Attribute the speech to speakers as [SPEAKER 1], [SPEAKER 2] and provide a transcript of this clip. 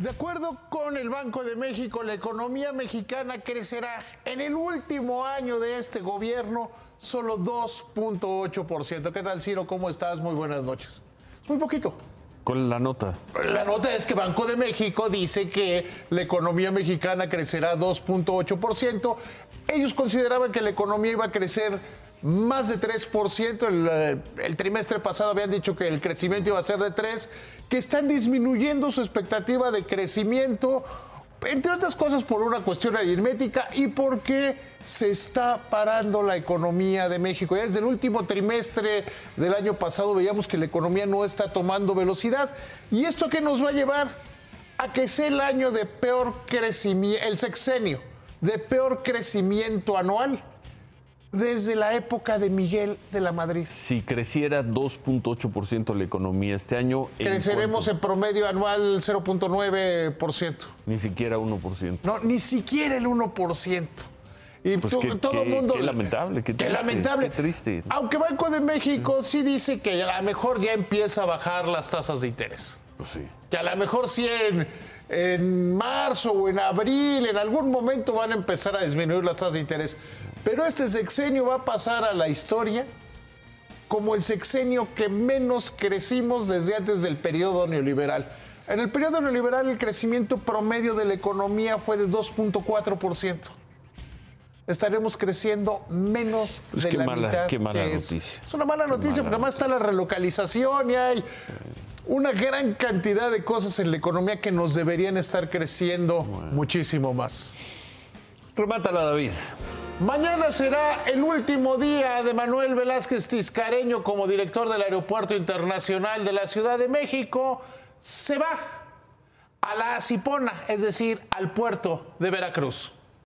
[SPEAKER 1] De acuerdo con el Banco de México, la economía mexicana crecerá en el último año de este gobierno solo 2.8%. ¿Qué tal, Ciro? ¿Cómo estás? Muy buenas noches. Es muy poquito.
[SPEAKER 2] ¿Cuál es la nota?
[SPEAKER 1] La nota es que Banco de México dice que la economía mexicana crecerá 2.8%. Ellos consideraban que la economía iba a crecer más de 3%. El, eh, el, trimestre pasado habían dicho que el crecimiento iba a ser de 3%, que están disminuyendo su expectativa de crecimiento, entre otras cosas por una cuestión aritmética y porque se está parando la economía de México. Ya desde el último trimestre del año pasado veíamos que la economía no está tomando velocidad. ¿Y esto qué nos va a llevar? A que sea el año de peor crecimiento, el sexenio, de peor crecimiento anual desde la época de Miguel de la Madrid.
[SPEAKER 2] Si creciera 2.8% la economía este año...
[SPEAKER 1] Creceremos en, promedio anual 0.9%.
[SPEAKER 2] Ni siquiera 1%.
[SPEAKER 1] No, ni siquiera el 1%.
[SPEAKER 2] Y pues todo el mundo. Qué lamentable, qué,
[SPEAKER 1] qué lamentable.
[SPEAKER 2] Qué triste.
[SPEAKER 1] Aunque Banco de México sí dice que a lo mejor ya empieza a bajar las tasas de interés.
[SPEAKER 2] Pues sí.
[SPEAKER 1] Que a lo mejor sí en, en marzo o en abril, en algún momento van a empezar a disminuir las tasas de interés. Pero este sexenio va a pasar a la historia como el sexenio que menos crecimos desde antes del periodo neoliberal. En el periodo neoliberal el crecimiento promedio de la economía fue de 2.4%. Estaremos creciendo menos
[SPEAKER 2] Pues
[SPEAKER 1] de la
[SPEAKER 2] mala-
[SPEAKER 1] mitad.
[SPEAKER 2] qué mala
[SPEAKER 1] eso.
[SPEAKER 2] noticia.
[SPEAKER 1] Es una mala noticia porque además está la relocalización y hay una gran cantidad de cosas en la economía que nos deberían estar creciendo muchísimo más.
[SPEAKER 2] Remátala, David.
[SPEAKER 1] Mañana será el último día de Manuel Velázquez Tiscareño como director del Aeropuerto Internacional de la Ciudad de México. Se va a la Cipona, es decir, al puerto de Veracruz.